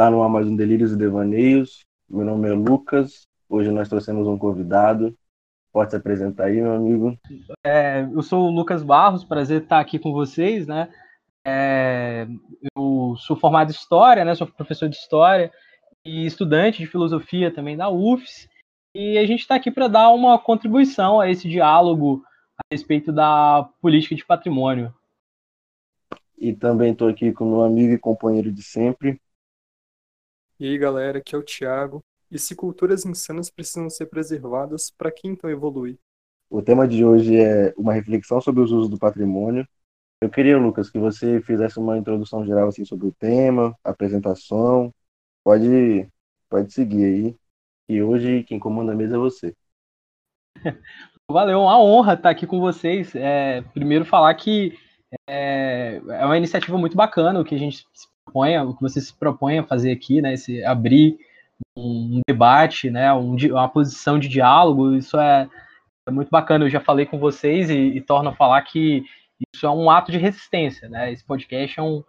Tá no ar mais um Delírios e Devaneios. Meu nome é Lucas. Hoje nós trouxemos um convidado. Pode se apresentar aí, meu amigo. É, eu sou o Lucas Barros, prazer estar aqui com vocês, né? É, eu sou formado em História, né? Sou professor de História e estudante de Filosofia também da UFS. E a gente está aqui para dar uma contribuição a esse diálogo a respeito da política de patrimônio. E também estou aqui com meu amigo e companheiro de sempre, e aí, galera, aqui é o Thiago. E se culturas insanas precisam ser preservadas, para que então evoluir? O tema de hoje é uma reflexão sobre os usos do patrimônio. Eu queria, Lucas, que você fizesse uma introdução geral assim sobre o tema, apresentação. Pode, pode seguir aí. E hoje quem comanda a mesa é você. Valeu, uma honra estar aqui com vocês. É, primeiro falar que é, é uma iniciativa muito bacana o que a gente propõe, o que você se propõe a fazer aqui, né? Esse abrir um debate, né? Um, uma posição de diálogo, isso é, é, muito bacana. Eu já falei com vocês e, e torno a falar que isso é um ato de resistência, né? Esse podcast é um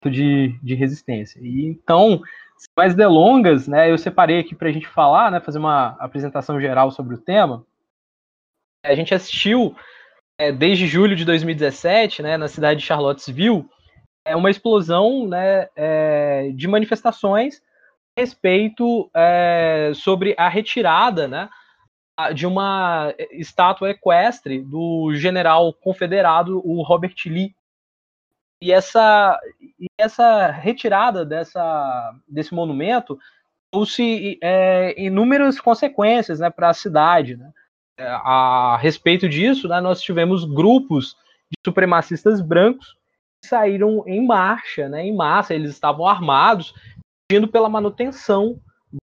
ato de, de resistência. E então, sem mais delongas, né? Eu separei aqui para a gente falar, né? Fazer uma apresentação geral sobre o tema. A gente assistiu é, desde julho de 2017, né? Na cidade de Charlottesville é uma explosão né, é, de manifestações a respeito é, sobre a retirada né, de uma estátua equestre do general confederado, o Robert Lee. E essa, e essa retirada dessa, desse monumento trouxe é, inúmeras consequências né, para a cidade. Né? É, a respeito disso, né, nós tivemos grupos de supremacistas brancos saíram em marcha, né, em massa, eles estavam armados, pedindo pela manutenção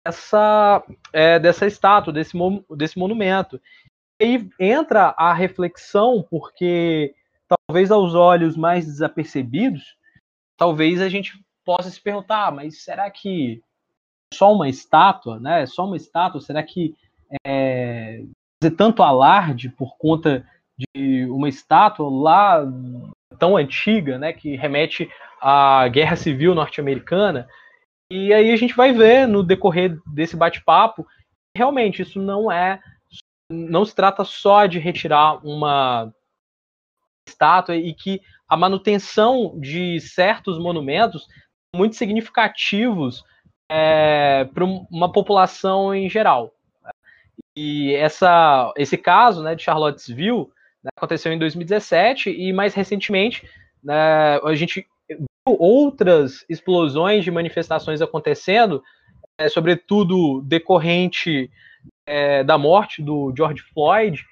dessa, é, dessa estátua, desse, desse monumento. E aí entra a reflexão, porque talvez aos olhos mais desapercebidos, talvez a gente possa se perguntar, mas será que só uma estátua, né? Só uma estátua, será que é, fazer tanto alarde por conta de uma estátua lá tão antiga, né, que remete à Guerra Civil norte-americana. E aí a gente vai ver no decorrer desse bate-papo, realmente isso não é, não se trata só de retirar uma estátua e que a manutenção de certos monumentos muito significativos é, para uma população em geral. E essa, esse caso né, de Charlottesville né, aconteceu em 2017 e mais recentemente né, a gente viu outras explosões de manifestações acontecendo, é, sobretudo decorrente é, da morte do George Floyd,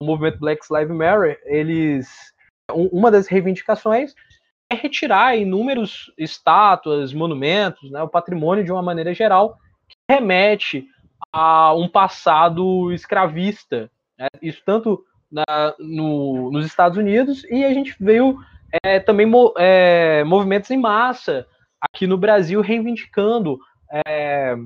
o movimento Black Lives Matter, eles uma das reivindicações é retirar inúmeros estátuas, monumentos, né, o patrimônio de uma maneira geral que remete a um passado escravista. Né, isso tanto na, no, nos Estados Unidos e a gente veio é, também é, movimentos em massa aqui no Brasil reivindicando é,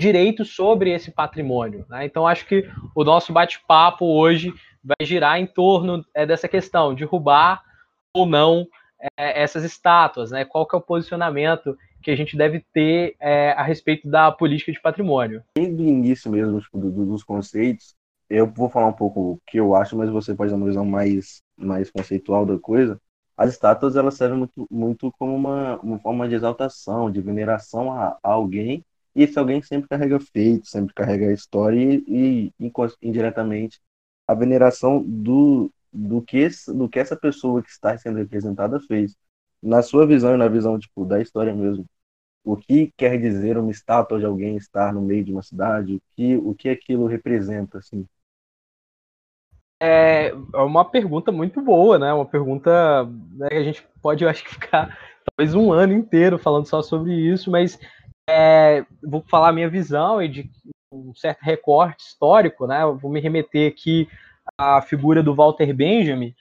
direitos sobre esse patrimônio. Né? Então acho que o nosso bate-papo hoje vai girar em torno é, dessa questão, derrubar ou não é, essas estátuas, né? qual que é o posicionamento que a gente deve ter é, a respeito da política de patrimônio. Desde o início mesmo tipo, do, dos conceitos, eu vou falar um pouco o que eu acho, mas você pode dar uma visão mais, mais conceitual da coisa. As estátuas elas servem muito, muito como uma, uma forma de exaltação, de veneração a, a alguém, e esse alguém sempre carrega feito, sempre carrega a história e, e indiretamente a veneração do, do, que, do que essa pessoa que está sendo representada fez. Na sua visão e na visão tipo, da história mesmo, o que quer dizer uma estátua de alguém estar no meio de uma cidade, o que, o que aquilo representa, assim. É, é uma pergunta muito boa, né? Uma pergunta né, que a gente pode, eu acho que ficar talvez um ano inteiro falando só sobre isso, mas é, vou falar a minha visão e de um certo recorte histórico, né? Vou me remeter aqui à figura do Walter Benjamin,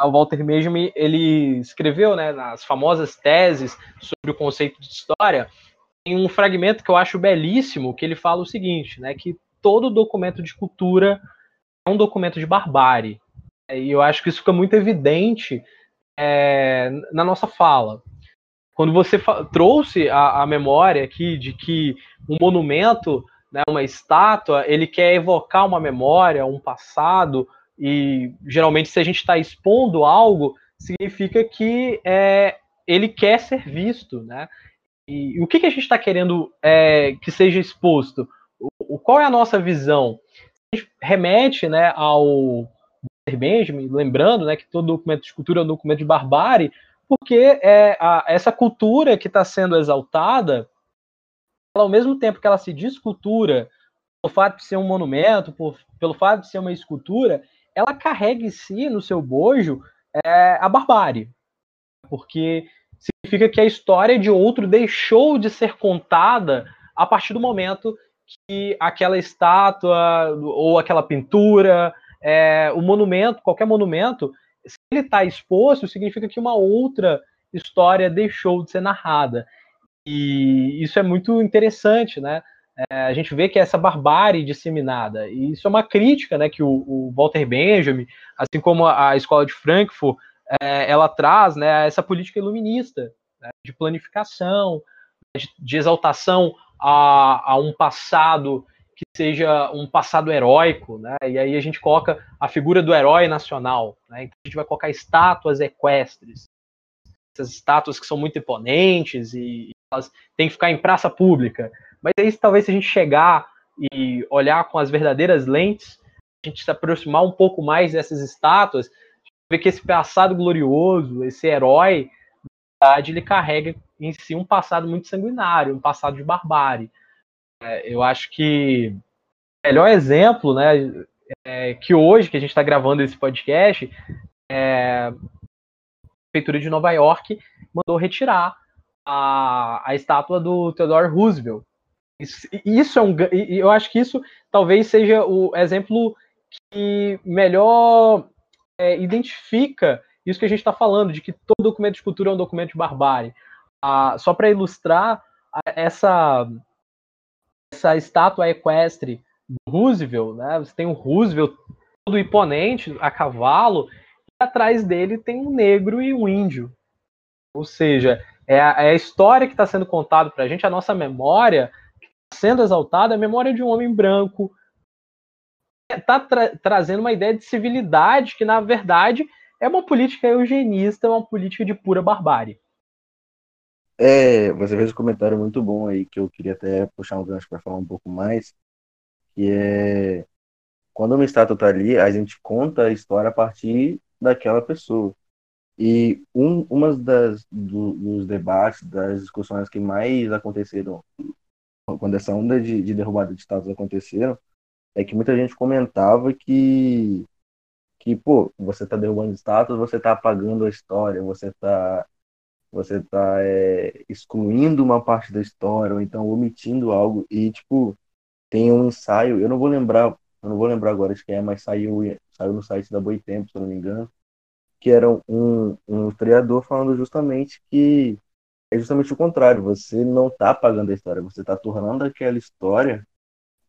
o Walter Benjamin ele escreveu né, nas famosas teses sobre o conceito de história, tem um fragmento que eu acho belíssimo, que ele fala o seguinte, né, que todo documento de cultura um documento de barbárie. E eu acho que isso fica muito evidente é, na nossa fala. quando você trouxe a, a, memória aqui de que um monumento, né, uma estátua, ele quer evocar uma memória, um passado, e geralmente se a gente está expondo algo, significa que é, ele quer ser visto, né? E, e o que, que a gente está querendo é, que seja exposto? O, qual é a nossa visão? Remete né, ao Benjamin, lembrando né, que todo documento de cultura é um documento de barbárie, porque é a, essa cultura que está sendo exaltada, ela, ao mesmo tempo que ela se diz cultura, pelo fato de ser um monumento, por, pelo fato de ser uma escultura, ela carrega em si, no seu bojo, é, a barbárie. Porque significa que a história de outro deixou de ser contada a partir do momento que aquela estátua ou aquela pintura, é, o monumento, qualquer monumento, se ele está exposto, significa que uma outra história deixou de ser narrada. E isso é muito interessante, né? É, a gente vê que é essa barbárie disseminada. E isso é uma crítica né, que o, o Walter Benjamin, assim como a, escola de Frankfurt, é, ela traz né, essa política iluminista né, de planificação, de, de exaltação a, a, um passado que seja um passado heróico, né? E aí a gente coloca a figura do herói nacional, né? Então a gente vai colocar estátuas equestres, essas estátuas que são muito imponentes e elas têm que ficar em praça pública. Mas aí talvez se a gente chegar e olhar com as verdadeiras lentes, a gente se aproximar um pouco mais dessas estátuas, ver que esse passado glorioso, esse herói, ele carrega em si um passado muito sanguinário, um passado de barbárie. É, eu acho que o melhor exemplo, né, é que hoje que a gente está gravando esse podcast, é, a prefeitura de Nova York mandou retirar a, a estátua do Theodore Roosevelt. Isso, isso é um, eu acho que isso talvez seja o exemplo que melhor é, identifica isso que a gente está falando, de que todo documento de cultura é um documento de barbárie. Ah, só para ilustrar essa essa estátua equestre do Roosevelt, né? Você tem o Roosevelt todo imponente a cavalo, e atrás dele tem um negro e um índio. Ou seja, é a, é a história que está sendo contada para a gente, a nossa memória tá sendo exaltada, é a memória de um homem branco. Está tra trazendo uma ideia de civilidade que, na verdade, é uma política eugenista, é uma política de pura barbárie. É, você fez um comentário muito bom aí que eu queria até puxar um gancho para falar um pouco mais, que é quando uma estátua está ali, a gente conta a história a partir daquela pessoa. E um, uma das do, dos debates, das discussões que mais aconteceram quando essa onda de, de derrubada de estátuas aconteceram, é que muita gente comentava que que pô, você está derrubando estátuas, você está apagando a história, você está você está é, excluindo uma parte da história ou então omitindo algo e tipo tem um ensaio eu não vou lembrar eu não vou lembrar agora de quem é mas saiu saiu no site da Boitempo se não me engano que era um, um historiador falando justamente que é justamente o contrário você não está apagando a história você está tornando aquela história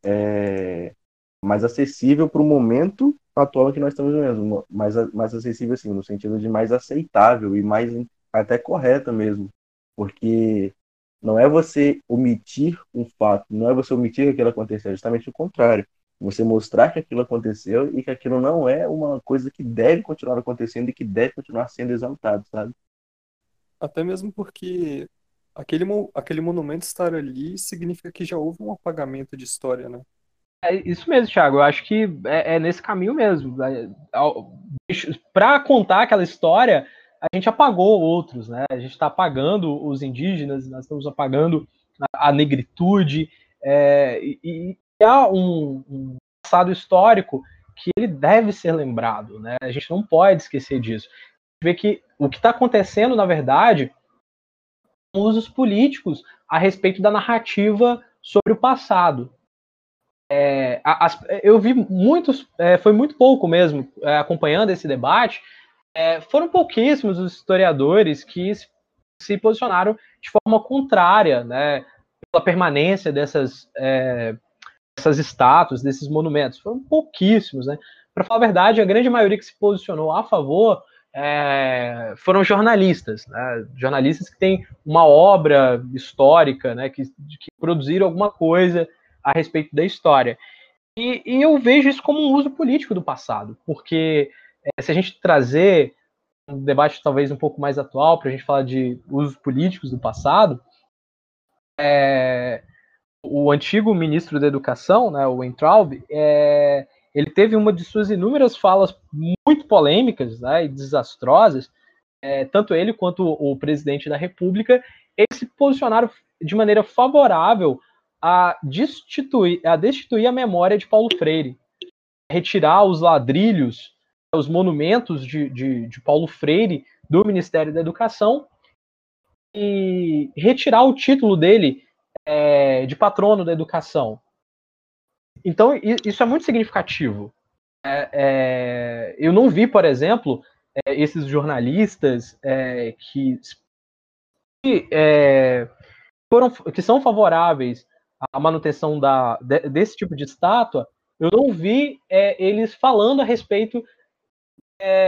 é, mais acessível para o momento atual que nós estamos vivendo mais mais acessível assim no sentido de mais aceitável e mais até correta mesmo, porque não é você omitir um fato, não é você omitir que aquilo aconteceu, é justamente o contrário. Você mostrar que aquilo aconteceu e que aquilo não é uma coisa que deve continuar acontecendo e que deve continuar sendo exaltado, sabe? Até mesmo porque aquele, aquele monumento estar ali significa que já houve um apagamento de história, né? É isso mesmo, Thiago. Eu acho que é, é nesse caminho mesmo. É, Para contar aquela história, a gente apagou outros, né? A gente está apagando os indígenas, nós estamos apagando a, negritude, é, e, e, há um, um, passado histórico que ele deve ser lembrado, né? A gente não pode esquecer disso. Vê que o que está acontecendo, na verdade, são usos políticos a respeito da narrativa sobre o passado. É, as, eu vi muitos, é, foi muito pouco mesmo, é, acompanhando esse debate, é, foram pouquíssimos os historiadores que se posicionaram de forma contrária, né, pela permanência dessas, é, dessas estátuas, desses monumentos. Foram pouquíssimos, né. Para falar a verdade, a grande maioria que se posicionou a favor é, foram jornalistas, né? jornalistas que têm uma obra histórica, né? que, que produziram alguma coisa a respeito da história. E, e, eu vejo isso como um uso político do passado, porque é, se a gente trazer um debate talvez um pouco mais atual para a gente falar de usos políticos do passado, é, o antigo ministro da Educação, né, o Weintraub, é, ele teve uma de suas inúmeras falas muito polêmicas né, e desastrosas, é, tanto ele quanto o presidente da República, eles se posicionaram de maneira favorável a destituir, a destituir a memória de Paulo Freire, retirar os ladrilhos, os monumentos de, de, de Paulo Freire do Ministério da Educação e retirar o título dele é, de patrono da educação. Então, isso é muito significativo. É, é, eu não vi, por exemplo, é, esses jornalistas é, que, é, foram, que são favoráveis à manutenção da, desse tipo de estátua, eu não vi eles falando a respeito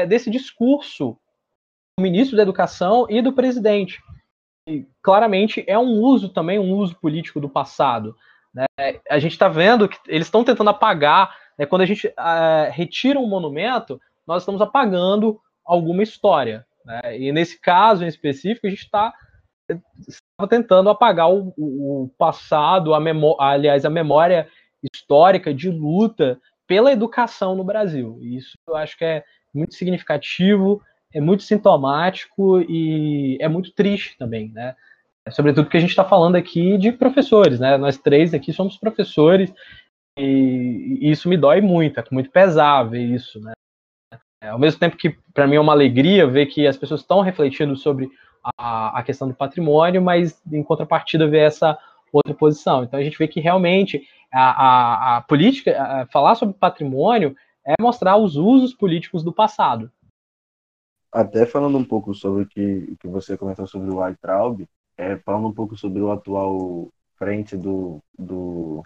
desse discurso do ministro da Educação e do presidente. E, claramente é um uso também, um uso político do passado. Né? A gente está vendo que eles estão tentando apagar, né? quando a gente uh, retira um monumento, nós estamos apagando alguma história. Né? E nesse caso em específico, a gente está tentando apagar o, o passado, a memória, aliás, a memória histórica de luta pela educação no Brasil. E isso eu acho que é muito significativo, é muito sintomático e é muito triste também, né? Sobretudo porque a gente está falando aqui de professores, né? Nós três aqui somos professores e, isso me dói muito, é muito pesado ver isso, né? É, ao mesmo tempo que para mim é uma alegria ver que as pessoas estão refletindo sobre a, questão do patrimônio, mas em contrapartida ver essa outra posição. Então a gente vê que realmente a, a, a política, a, falar sobre patrimônio é mostrar os usos políticos do passado. Até falando um pouco sobre o que, que você comentou sobre o Weintraub, é, falando um pouco sobre o atual frente do, do,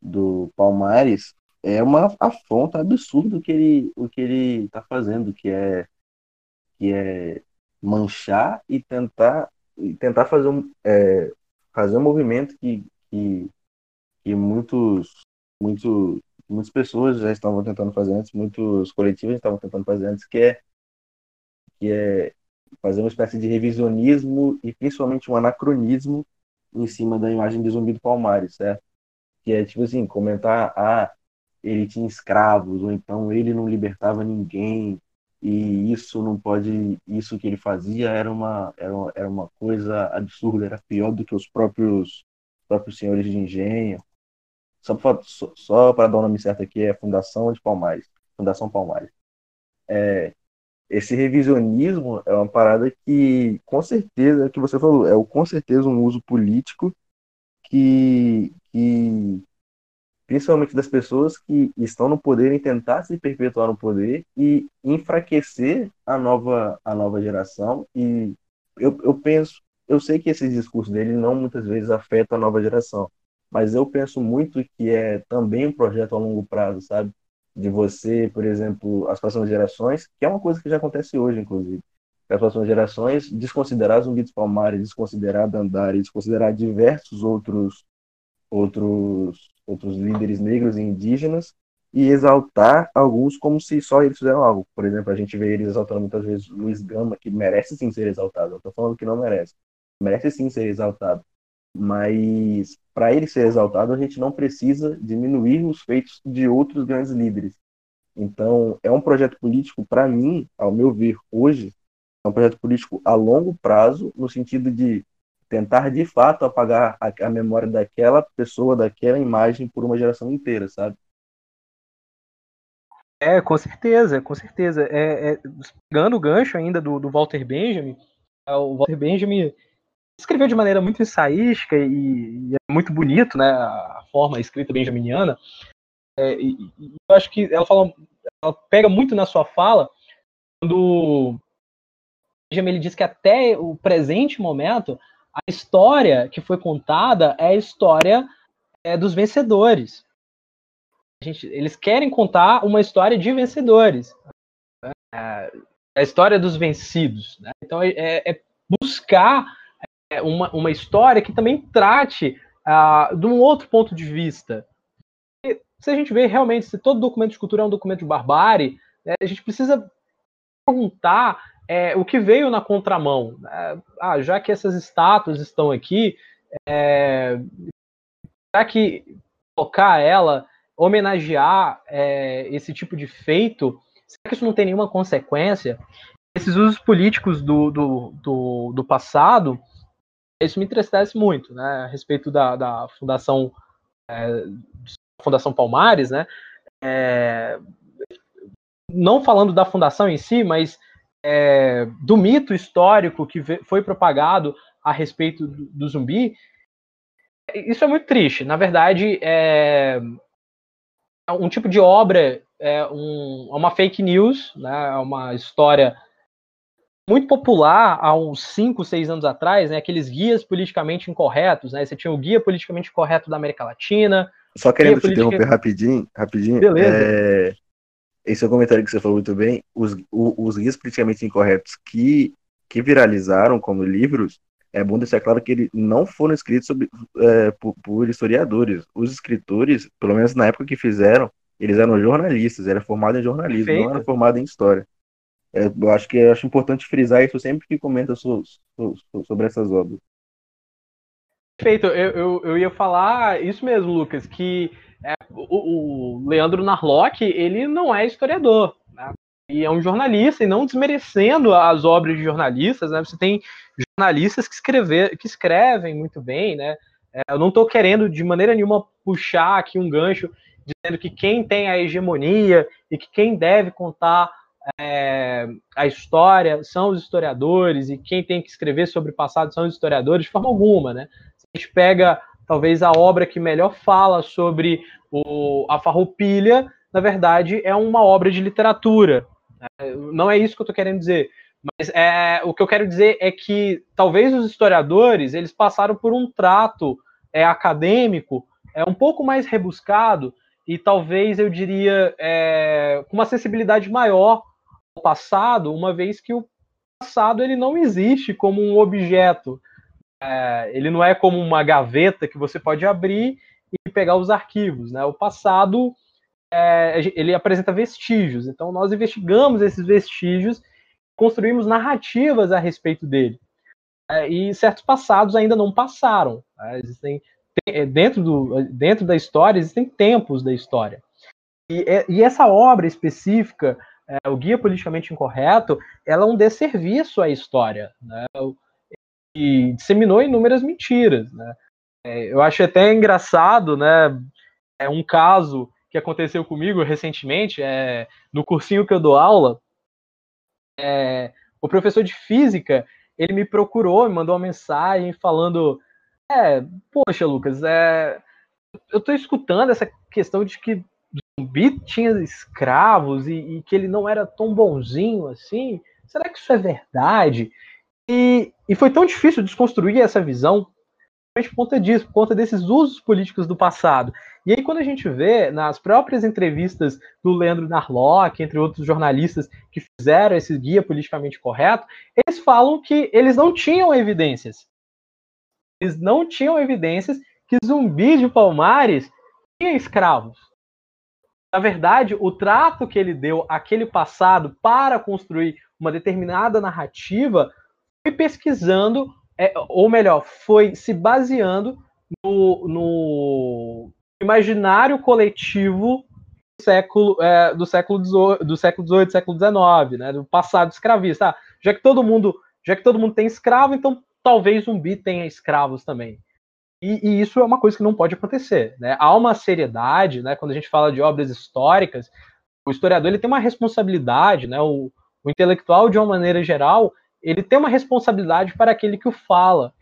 do Palmares, é uma afronta absurda o que ele o que ele está fazendo, que é que é manchar e tentar e tentar fazer um é, fazer um movimento que, que, que muitos muitas pessoas já estavam tentando fazer antes, muitos coletivos estavam tentando fazer antes, que é que é fazer uma espécie de revisionismo e principalmente um anacronismo em cima da imagem de Zumbi do Palmares, certo? Que é tipo assim, comentar, ah, ele tinha escravos, ou então ele não libertava ninguém, e isso não pode, isso que ele fazia era uma, era era uma coisa absurda, era pior do que os próprios, próprios senhores de engenho. Só para só, só dar o nome certo aqui, é Fundação de Palmares, Fundação Palmares. É, esse revisionismo é uma parada que, com certeza, é o que você falou, é com certeza um uso político que, que principalmente das pessoas que estão no poder em tentar se perpetuar no poder e enfraquecer a nova, a nova geração. E eu, eu penso, eu sei que esse discurso dele não muitas vezes afeta a nova geração, mas eu penso muito que é também um projeto a longo prazo, sabe? de você, por exemplo, as próximas gerações, que é uma coisa que já acontece hoje, inclusive, as próximas gerações desconsiderar Zumbi dos Palmares, desconsiderar Dandara, desconsiderar diversos outros outros outros líderes negros e indígenas e exaltar alguns como se só eles fizeram algo. Por exemplo, a gente vê eles exaltando muitas vezes Luiz Gama, que merece sim ser exaltado. Eu estou falando que não merece. Merece sim ser exaltado. Mas para ele ser exaltado, a gente não precisa diminuir os feitos de outros grandes líderes. Então, é um projeto político, para mim, ao meu ver, hoje, é um projeto político a longo prazo, no sentido de tentar, de fato, apagar a, a memória daquela pessoa, daquela imagem por uma geração inteira, sabe? É, com certeza, com certeza. É, é, pegando o gancho ainda do, do Walter Benjamin, é, o Walter Benjamin escreveu de maneira muito ensaística e, e, é muito bonito, né, a forma escrita benjaminiana. É, e, e, eu acho que ela fala, ela pega muito na sua fala quando Benjamin ele diz que até o presente momento a história que foi contada é a história é, dos vencedores. Gente, eles querem contar uma história de vencedores. Né? É a história dos vencidos. Né? Então, é, é buscar é, uma, uma história que também trate uh, de um outro ponto de vista. E, se a gente vê realmente se todo documento de cultura é um documento de barbárie, né, a gente precisa perguntar é, o que veio na contramão. Né? Ah, já que essas estátuas estão aqui, é, que colocar ela, homenagear é, esse tipo de feito, será que isso não tem nenhuma consequência? Esses usos políticos do, do, do, do passado, isso me entristece muito, né, a respeito da, da Fundação é, Fundação Palmares, né, é, não falando da fundação em si, mas é, do mito histórico que foi propagado a respeito do, do, zumbi, isso é muito triste. Na verdade, é, um tipo de obra, é um, é uma fake news, né, é uma história muito popular há uns 5, 6 anos atrás, né, aqueles guias politicamente incorretos, né, você tinha o guia politicamente correto da América Latina. Só querendo te interromper rapidinho, rapidinho. Beleza. É... Esse é o comentário que você falou muito bem. Os, o, os guias politicamente incorretos que, que viralizaram como livros, é bom deixar claro que eles não foram escritos sobre, é, por, por, historiadores. Os escritores, pelo menos na época que fizeram, eles eram jornalistas, era formado em jornalismo, Perfeito. não era formado em história. É, eu acho que eu acho importante frisar isso sempre que comenta so, so, so, sobre essas obras. Perfeito, eu, eu, eu, ia falar isso mesmo, Lucas, que é, o, o, Leandro Narlock, ele não é historiador, né? e é um jornalista, e não desmerecendo as obras de jornalistas, né? Você tem jornalistas que, escrever, que escrevem muito bem, né? É, eu não estou querendo de maneira nenhuma puxar aqui um gancho dizendo que quem tem a hegemonia e que quem deve contar é, a história são os historiadores e quem tem que escrever sobre o passado são os historiadores, de forma alguma, né? Se a gente pega talvez a obra que melhor fala sobre o, a farroupilha, na verdade, é uma obra de literatura. Né? Não é isso que eu estou querendo dizer. Mas é, o que eu quero dizer é que talvez os historiadores eles passaram por um trato é, acadêmico é um pouco mais rebuscado e talvez eu diria é, com uma sensibilidade maior ao passado, uma vez que o passado ele não existe como um objeto, é, ele não é como uma gaveta que você pode abrir e pegar os arquivos, né? O passado é, ele apresenta vestígios, então nós investigamos esses vestígios construímos narrativas a respeito dele. É, e certos passados ainda não passaram. Né? Existem, é, dentro, do, dentro da história, existem tempos da história. E, é, e essa obra específica, é, o Guia Politicamente Incorreto, ela é um desserviço à história. Né? E disseminou inúmeras mentiras. Né? É, eu acho até engraçado, né? É um caso que aconteceu comigo recentemente, é, no cursinho que eu dou aula, é, o professor de física, ele me procurou, me mandou uma mensagem falando, é, poxa, Lucas, é, eu estou escutando essa questão de que Zumbi tinha escravos e, e, que ele não era tão bonzinho assim. Será que isso é verdade? E, e foi tão difícil desconstruir essa visão por conta disso, por conta desses usos políticos do passado. E aí, quando a gente vê nas próprias entrevistas do Leandro Narlock, entre outros jornalistas que fizeram esse guia politicamente correto, eles falam que eles não tinham evidências. Eles não tinham evidências que Zumbi de Palmares tinha escravos. Na verdade, o trato que ele deu àquele passado para construir uma determinada narrativa foi pesquisando, é, ou melhor, foi se baseando no, no imaginário coletivo do século é, do século XVIII, do século XVIII, século XIX, né, do passado escravista. Ah, já que todo mundo, já que todo mundo tem escravo, então talvez zumbi tenha escravos também. E, e, isso é uma coisa que não pode acontecer. Né? Há uma seriedade, né? quando a gente fala de obras históricas, o historiador ele tem uma responsabilidade, né? o, o intelectual, de uma maneira geral, ele tem uma responsabilidade para aquele que o fala.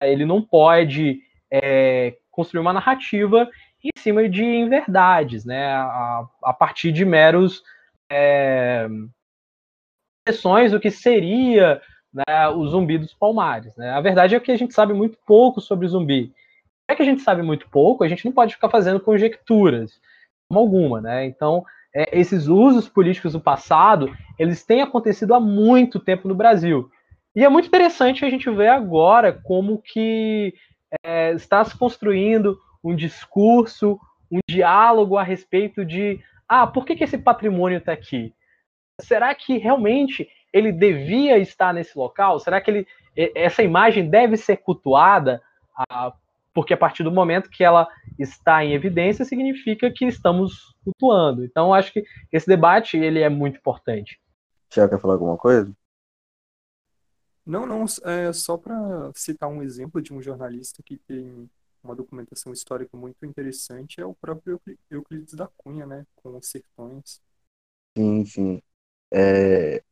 Ele não pode é, construir uma narrativa em cima de inverdades, né? A, a partir de meros é, do que seria né, o zumbi dos palmares. Né? A verdade é que a gente sabe muito pouco sobre zumbi. É que a gente sabe muito pouco, a gente não pode ficar fazendo conjecturas, alguma, né? Então, é, esses usos políticos do passado, eles têm acontecido há muito tempo no Brasil. E é muito interessante a gente ver agora como que é, está se construindo um discurso, um diálogo a respeito de ah, por que, que esse patrimônio está aqui? Será que realmente ele devia estar nesse local? Será que ele, essa imagem deve ser cultuada? Ah, porque a partir do momento que ela está em evidência, significa que estamos cultuando. Então, acho que esse debate ele é muito importante. Tiago, quer falar alguma coisa? Não, não, é só para citar um exemplo de um jornalista que tem uma documentação histórica muito interessante, é o próprio Euclides da Cunha, né, com os sertões. Sim, sim. É,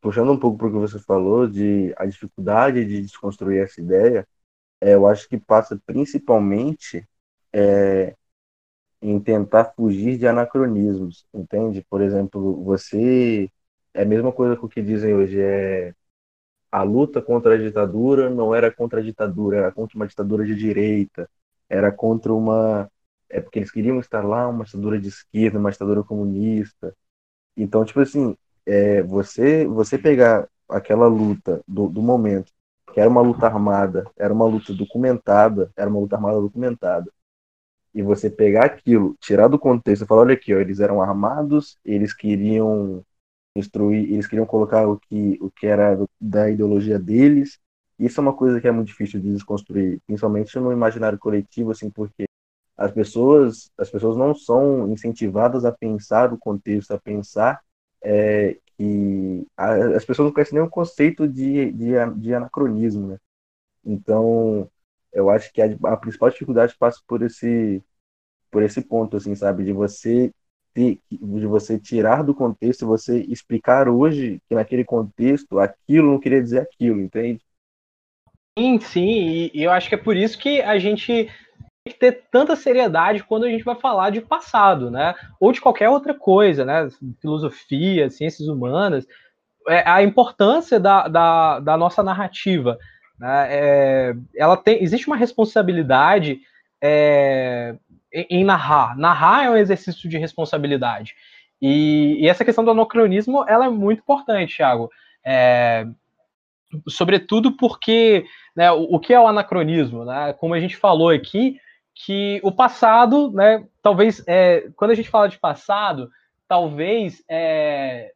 puxando um pouco para o que você falou, de a dificuldade de desconstruir essa ideia, é, eu acho que passa principalmente é, em tentar fugir de anacronismos, entende? Por exemplo, você. É a mesma coisa que o que dizem hoje, é a luta contra a ditadura não era contra a ditadura, era contra uma ditadura de direita, era contra uma. É porque eles queriam estar lá, uma ditadura de esquerda, uma ditadura comunista. Então, tipo assim, é, você, você pegar aquela luta do, do momento, era uma luta armada, era uma luta documentada, era uma luta armada documentada, e você pegar aquilo, tirar do contexto e falar, olha aqui, ó, eles eram armados, eles queriam instruir, eles queriam colocar o que, o que era da ideologia deles. Isso é uma coisa que é muito difícil de desconstruir, principalmente no imaginário coletivo, assim, porque as pessoas, as pessoas não são incentivadas a pensar o contexto, a pensar é, a, as pessoas não conhecem nem o conceito de, de, de anacronismo, né? Então, eu acho que a, a principal dificuldade passa por esse por esse ponto, assim, sabe, de você de você tirar do contexto, você explicar hoje que naquele contexto aquilo não queria dizer aquilo, entende? Sim, sim, e eu acho que é por isso que a gente que ter tanta seriedade quando a gente vai falar de passado, né? Ou de qualquer outra coisa, né? Filosofia, ciências humanas, é, a importância da, da, da nossa narrativa. Né? É, ela tem, existe uma responsabilidade é, em narrar. Narrar é um exercício de responsabilidade. E, e essa questão do anacronismo ela é muito importante, Thiago. É, sobretudo porque né, o, o, que é o anacronismo? Né? Como a gente falou aqui, que o passado, né, talvez, é, quando a gente fala de passado, talvez é,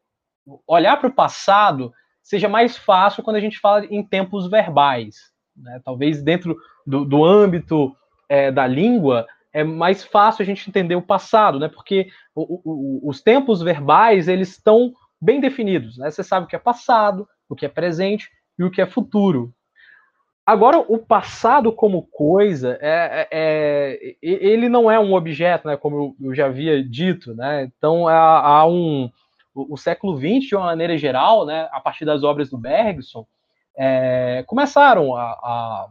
olhar para o passado seja mais fácil quando a gente fala em tempos verbais. Né? Talvez dentro do, do âmbito é, da língua, é mais fácil a gente entender o passado, né? Porque o, o, os tempos verbais eles estão bem definidos, né? Você sabe o que é passado, o que é presente e o que é futuro. Agora, o passado como coisa, é, é, é ele não é um objeto, né? Como eu, já havia dito, né? Então, há, há um o, o, século XX, de uma maneira geral, né? A partir das obras do Bergson, é, começaram a, a,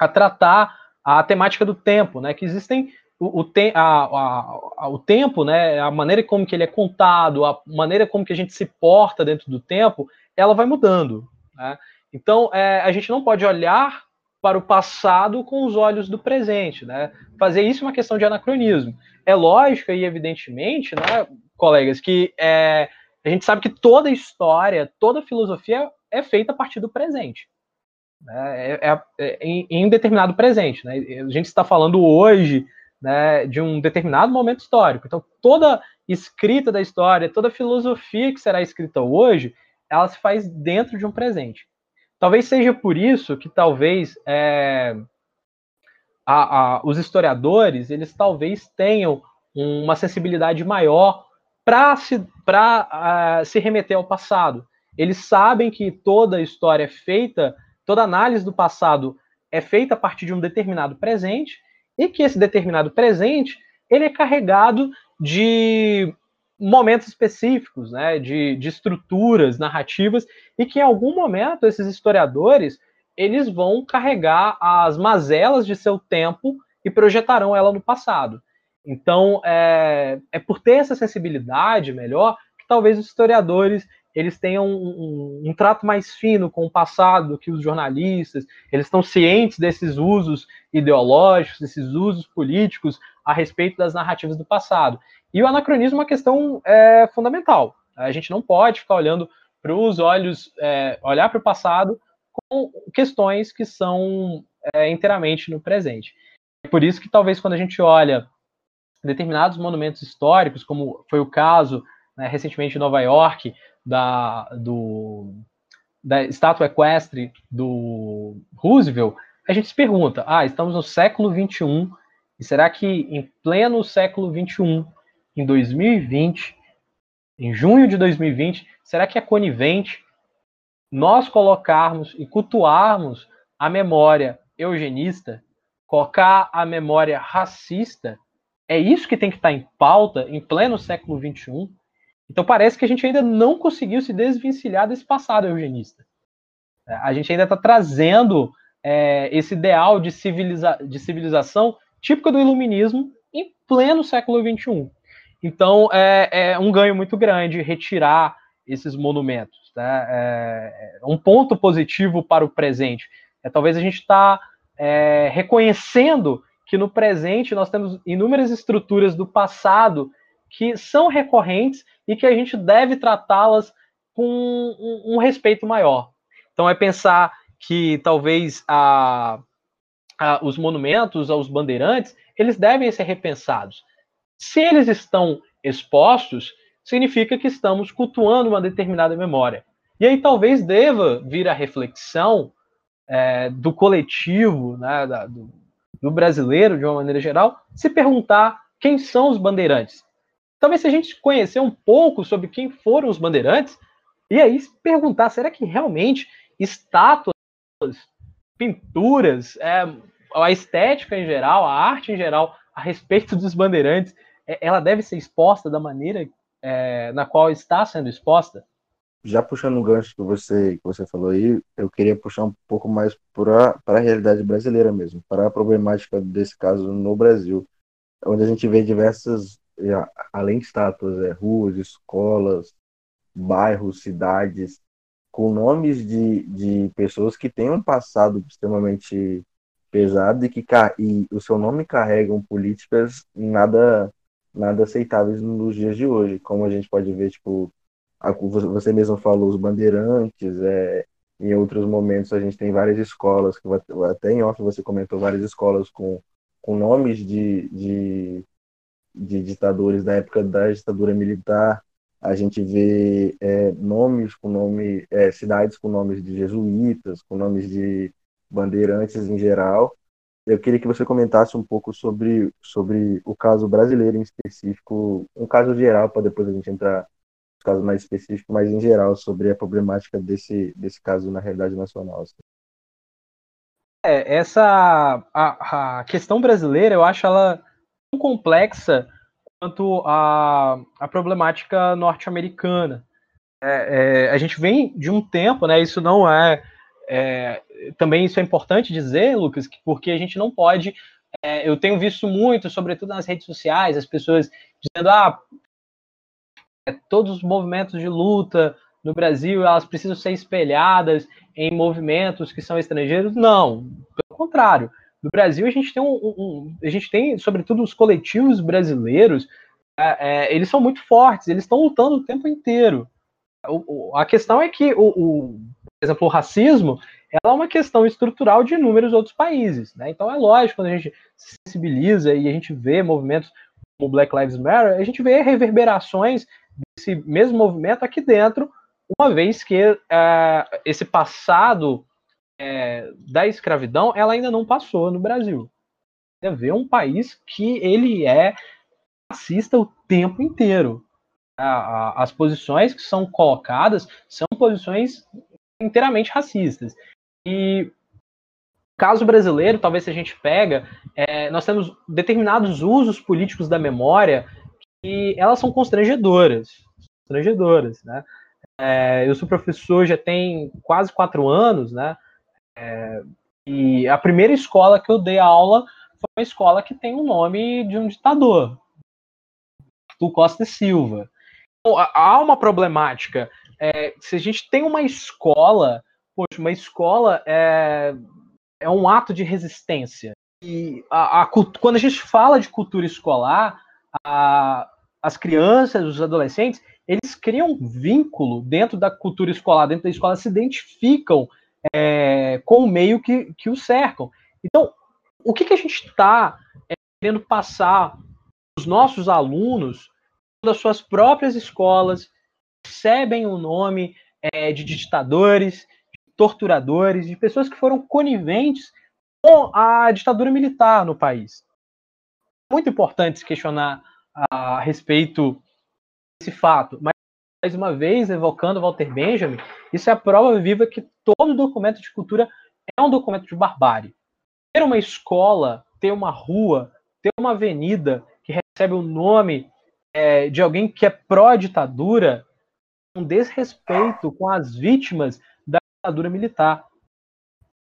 a tratar a temática do tempo, né? Que existem o, o, te, a, o tempo, né? A maneira como que ele é contado, a maneira como que a gente se porta dentro do tempo, ela vai mudando. Né? Então, é, a gente não pode olhar para o passado com os olhos do presente, né? Fazer isso é uma questão de anacronismo. É lógico e evidentemente, né, colegas, que é, a gente sabe que toda história, toda filosofia é feita a partir do presente. Né, é, é, é, em, em um determinado presente. Né? A gente está falando hoje né, de um determinado momento histórico. Então, toda escrita da história, toda filosofia que será escrita hoje, ela se faz dentro de um presente. Talvez seja por isso que talvez é, a, a, os historiadores eles talvez tenham uma sensibilidade maior para se, uh, se remeter ao passado. Eles sabem que toda história é feita toda análise do passado é feita a partir de um determinado presente e que esse determinado presente ele é carregado de momentos específicos, né, de, de estruturas narrativas e que em algum momento esses historiadores eles vão carregar as mazelas de seu tempo e projetarão ela no passado. Então, é, é por ter essa sensibilidade melhor que talvez os historiadores eles tenham um, um, um, trato mais fino com o passado do que os jornalistas, eles estão cientes desses usos ideológicos, desses usos políticos a respeito das narrativas do passado. E o anacronismo é uma questão é, fundamental. A gente não pode ficar olhando para os olhos, é, olhar para o passado com questões que são é, inteiramente no presente. É por isso que talvez quando a gente olha determinados monumentos históricos, como foi o caso né, recentemente em Nova York da, do, da estátua equestre do Roosevelt, a gente se pergunta: ah, estamos no século 21 e será que em pleno século 21, em 2020, em junho de 2020, será que é conivente nós colocarmos e cultuarmos a memória eugenista, colocar a memória racista? É isso que tem que estar em pauta em pleno século 21? Então parece que a gente ainda não conseguiu se desvencilhar desse passado eugenista. A gente ainda está trazendo é, esse ideal de, civiliza de civilização típico do iluminismo em pleno século XXI. Então é, é um ganho muito grande retirar esses monumentos. Tá? É, é um ponto positivo para o presente. É, talvez a gente está é, reconhecendo que no presente nós temos inúmeras estruturas do passado que são recorrentes e que a gente deve tratá-las com um, um, respeito maior. Então é pensar que talvez a, a, os monumentos aos bandeirantes eles devem ser repensados. Se eles estão expostos, significa que estamos cultuando uma determinada memória. E aí talvez deva vir a reflexão é, do coletivo, né, da, do, do brasileiro, de uma maneira geral, se perguntar quem são os bandeirantes. Talvez se a gente conhecer um pouco sobre quem foram os bandeirantes, e aí perguntar, será que realmente estátuas, pinturas, é, a estética em geral, a arte em geral, a respeito dos bandeirantes, ela deve ser exposta da maneira é, na qual está sendo exposta? Já puxando o gancho que você, que você falou aí, eu queria puxar um pouco mais para a realidade brasileira mesmo, para a problemática desse caso no Brasil, onde a gente vê diversas além de estátuas, é, ruas, escolas, bairros, cidades, com nomes de, de pessoas que têm um passado extremamente pesado e que e o seu nome carregam políticas nada nada aceitáveis nos dias de hoje, como a gente pode ver, tipo, a, você mesmo falou os bandeirantes, é, em outros momentos a gente tem várias escolas, que até em off você comentou várias escolas com, com nomes de, de de ditadores da época da ditadura militar. A gente vê é, nomes com nome, é, cidades com nomes de jesuítas, com nomes de bandeirantes em geral. Eu queria que você comentasse um pouco sobre, sobre o caso brasileiro em específico, um caso geral, para depois a gente entrar nos casos mais específicos, mas em geral, sobre a problemática desse, desse caso na realidade nacional. Assim. É, essa a, a questão brasileira, eu acho ela tão complexa quanto a, a problemática norte-americana. É, é, a gente vem de um tempo, né? Isso não é, é, também isso é importante dizer, Lucas, porque a gente não pode. É, eu tenho visto muito, sobretudo nas redes sociais, as pessoas dizendo ah, é, todos os movimentos de luta no Brasil elas precisam ser espelhadas em movimentos que são estrangeiros. Não, pelo contrário no Brasil a gente tem um, um, a gente tem, sobretudo os coletivos brasileiros, é, é, eles são muito fortes, eles estão lutando o tempo inteiro. O, o, a questão é que o, o, exemplo, o racismo ela é uma questão estrutural de inúmeros outros países, né? Então é lógico quando a gente se sensibiliza e a gente vê movimentos como Black Lives Matter, a gente vê reverberações desse mesmo movimento aqui dentro, uma vez que é, esse passado é, da escravidão, ela ainda não passou no Brasil. Você vê um país que ele é racista o tempo inteiro. As posições que são colocadas são posições inteiramente racistas. E caso brasileiro, talvez se a gente pega, é, nós temos determinados usos políticos da memória que elas são constrangedoras. Constrangedoras, né? É, eu sou professor já tem quase quatro anos, né? É, e a primeira escola que eu dei aula foi uma escola que tem o nome de um ditador, do Costa Silva. Então, há uma problemática. É, se a gente tem uma escola, poxa, uma escola é, é um ato de resistência. e a, a, quando a gente fala de cultura escolar, a, as crianças, os adolescentes, eles criam um vínculo dentro da cultura escolar, dentro da escola, se identificam é, com o meio que, que o cercam. Então, o que, que a gente está é, querendo passar os nossos alunos das suas próprias escolas recebem o nome é, de ditadores, de torturadores, de pessoas que foram coniventes com a ditadura militar no país. Muito importante se questionar a respeito desse fato, mas mais uma vez, evocando Walter Benjamin, isso é a prova viva que todo documento de cultura é um documento de barbárie. Ter uma escola, ter uma rua, ter uma avenida que recebe o nome é, de alguém que é pró-ditadura, um desrespeito com as vítimas da ditadura militar.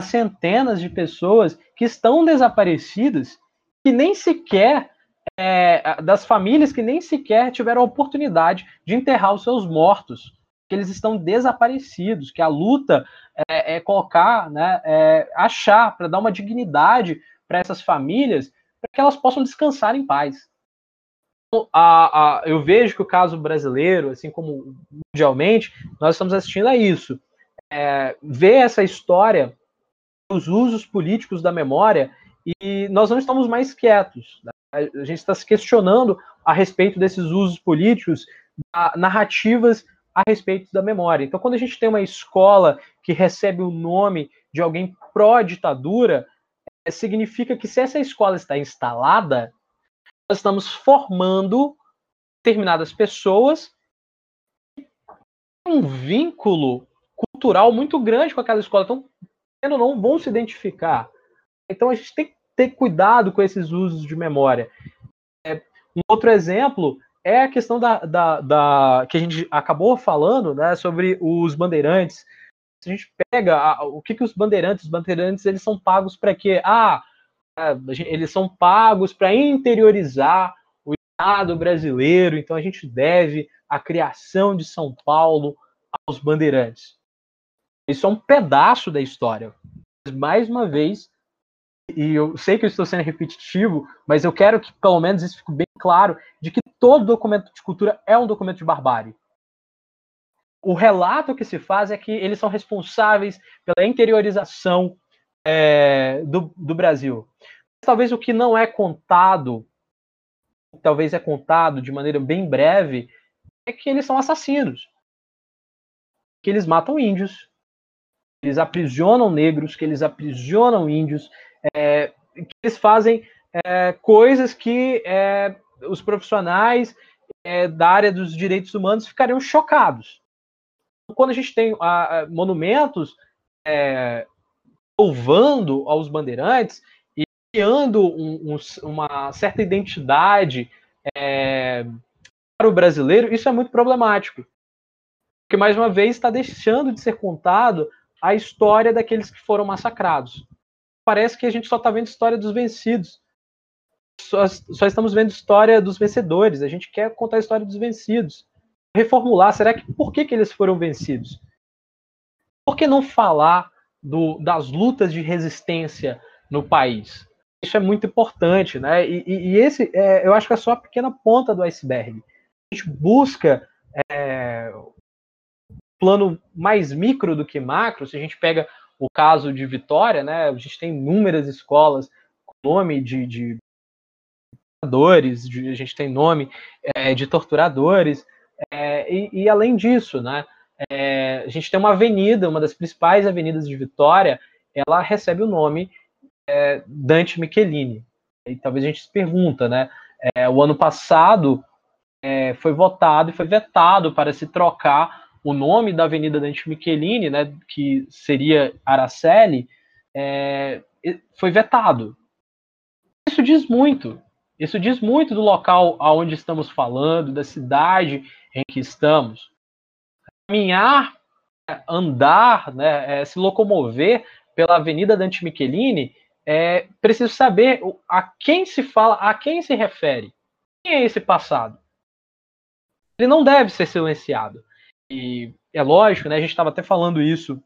Centenas de pessoas que estão desaparecidas, que nem sequer, é, das famílias que nem sequer tiveram a oportunidade de enterrar os seus mortos, que eles estão desaparecidos, que a luta é, é colocar, né, é achar, para dar uma dignidade para essas famílias, para que elas possam descansar em paz a, a, eu vejo que o caso brasileiro, assim como mundialmente, nós estamos assistindo a isso. É, ver essa história, os usos políticos da memória, e nós não estamos mais quietos. Né? A gente está se questionando a respeito desses usos políticos, narrativas a respeito da memória. Então, quando a gente tem uma escola que recebe o nome de alguém pró-ditadura, é, significa que se essa escola está instalada, nós estamos formando determinadas pessoas um vínculo cultural muito grande com aquela escola. Então, ou não, vão se identificar. Então, a gente tem que ter cuidado com esses usos de memória. É, um outro exemplo é a questão da, da, da, que a gente acabou falando né, sobre os bandeirantes. Se a gente pega a, o que, que os bandeirantes, os bandeirantes eles são pagos para quê? Ah, eles são pagos para interiorizar o Estado brasileiro, então a gente deve a criação de São Paulo aos bandeirantes. Isso é um pedaço da história. Mais uma vez, e eu sei que eu estou sendo repetitivo, mas eu quero que pelo menos isso fique bem claro de que todo documento de cultura é um documento de barbárie. O relato que se faz é que eles são responsáveis pela interiorização é, do, do Brasil. Talvez o que não é contado, talvez é contado de maneira bem breve, é que eles são assassinos. Que eles matam índios, eles aprisionam negros, que eles aprisionam índios, é, que eles fazem é, coisas que é, os profissionais é, da área dos direitos humanos ficariam chocados. Quando a gente tem a, a, monumentos louvando aos bandeirantes e criando um, um, uma certa identidade é, para o brasileiro, isso é muito problemático. Porque, mais uma vez, está deixando de ser contado a história daqueles que foram massacrados. Parece que a gente só está vendo história dos vencidos. Só, só, estamos vendo história dos vencedores. A gente quer contar a história dos vencidos. Reformular, será que por que, que eles foram vencidos? Por que não falar do, das lutas de resistência no país. Isso é muito importante, né? E, e esse, é, eu acho que é só a pequena ponta do iceberg. A gente busca é, plano mais micro do que macro. Se a gente pega o caso de Vitória, né? A gente tem inúmeras escolas com nome de, de torturadores, a gente tem nome é, de torturadores, é, e, e, além disso, né? É, a gente tem uma avenida, uma das principais avenidas de Vitória, ela recebe o nome é, Dante Michelini. E talvez a gente se pergunta, né? É, o ano passado é, foi votado e foi vetado para se trocar o nome da Avenida Dante Michelini, né, que seria Araceli, é, foi vetado. Isso diz muito. Isso diz muito do local aonde estamos falando, da cidade em que estamos caminhar, andar, né, é, se locomover pela Avenida Dante Michelini, é preciso saber a quem se fala, a quem se refere. Quem é esse passado? Ele não deve ser silenciado. E é lógico, né, a gente estava até falando isso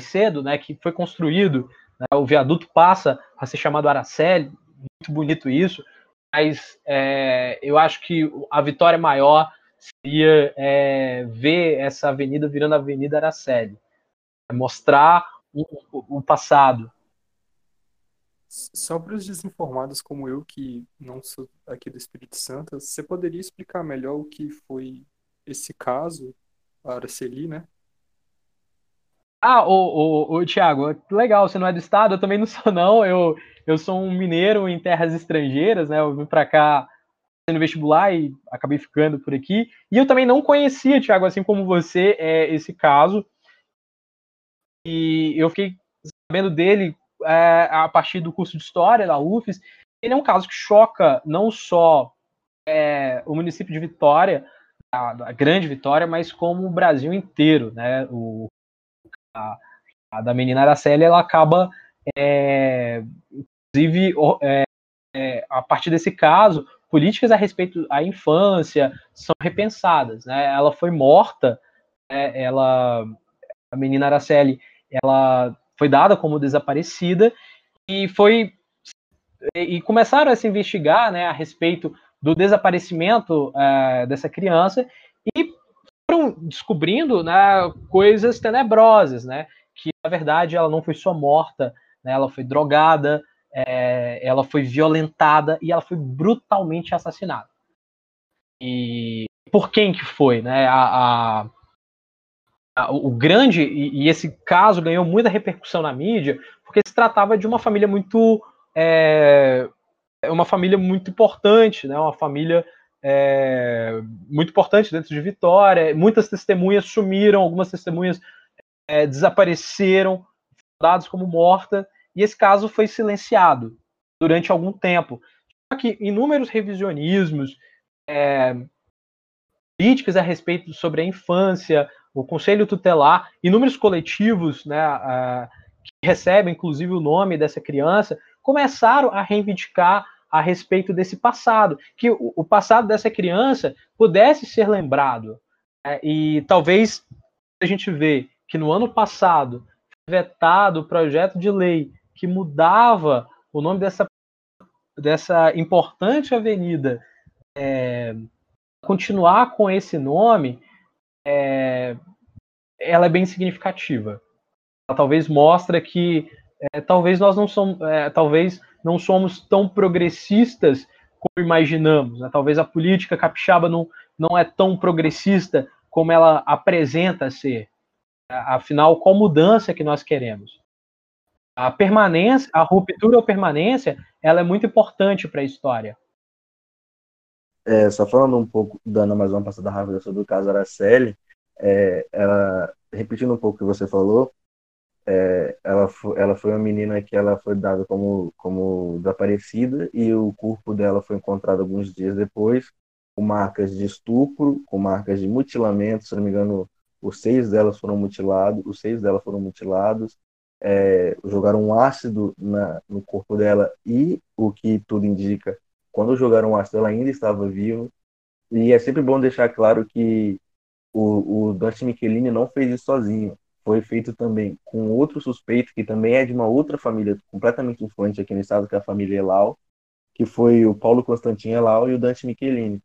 cedo, né, que foi construído Né? O viaduto passa a ser chamado Araceli, muito bonito isso, mas é, eu acho que a vitória maior seria é, ver essa avenida virando a Avenida Araceli, mostrar o, o, o passado. Só para os desinformados como eu, que não sou aqui do Espírito Santo, você poderia explicar melhor o que foi esse caso, a Araceli, né? Ah, o, o, o Thiago, legal, você não é do estado, eu também não sou não, eu, eu sou um mineiro em terras estrangeiras, né, eu vim para cá no vestibular e acabei ficando por aqui, e eu também não conhecia, Thiago, assim como você, é, esse caso, e eu fiquei sabendo dele é, a partir do curso de História da UFES, ele é um caso que choca não só é, o município de Vitória, a, a, grande Vitória, mas como o Brasil inteiro, né? O, a, a da menina Araceli, ela acaba, é, inclusive, é, é, a partir desse caso, políticas a respeito da infância são repensadas, né? Ela foi morta, né? ela, a menina Araceli, ela foi dada como desaparecida e foi e começaram a se investigar né, a respeito do desaparecimento uh, dessa criança e foram descobrindo né, coisas tenebrosas, né, que na verdade ela não foi só morta, né, ela foi drogada, é, ela foi violentada e ela foi brutalmente assassinada. E por quem que foi, né? A, a, o grande, e, esse caso ganhou muita repercussão na mídia, porque se tratava de uma família muito. É, uma família muito importante, né? uma família é, muito importante dentro de Vitória. Muitas testemunhas sumiram, algumas testemunhas é, desapareceram, dados como morta, e esse caso foi silenciado durante algum tempo. Só que inúmeros revisionismos, é, críticas a respeito sobre a infância, o Conselho Tutelar, inúmeros coletivos né, que recebem, inclusive, o nome dessa criança, começaram a reivindicar a respeito desse passado, que o, passado dessa criança pudesse ser lembrado. É, e talvez a gente vê que no ano passado vetado o projeto de lei que mudava o nome dessa, dessa importante avenida, é, continuar com esse nome, é, ela é bem significativa. Ela talvez mostra que é, talvez nós não somos, é, talvez não somos tão progressistas como imaginamos. Né? Talvez a política capixaba não, não é tão progressista como ela apresenta ser. Afinal, qual mudança que nós queremos? A permanência, a ruptura ou permanência, ela é muito importante para a história. É, só falando um pouco, dando mais uma passada rápida sobre o caso Araceli, é, ela, repetindo um pouco o que você falou, é, ela, foi, ela foi uma menina que ela foi dada como, como desaparecida e o corpo dela foi encontrado alguns dias depois, com marcas de estupro, com marcas de mutilamento, se não me engano, os seis delas foram mutilados, os seis dela foram mutilados, é, jogaram um ácido na, no corpo dela e o que tudo indica quando jogaram o ácido, ela ainda estava viva. E é sempre bom deixar claro que o, o Dante Michelini não fez isso sozinho. Foi feito também com outro suspeito, que também é de uma outra família completamente influente aqui no estado, que é a família Elau, que foi o Paulo Constantino Elau e o Dante Michelini,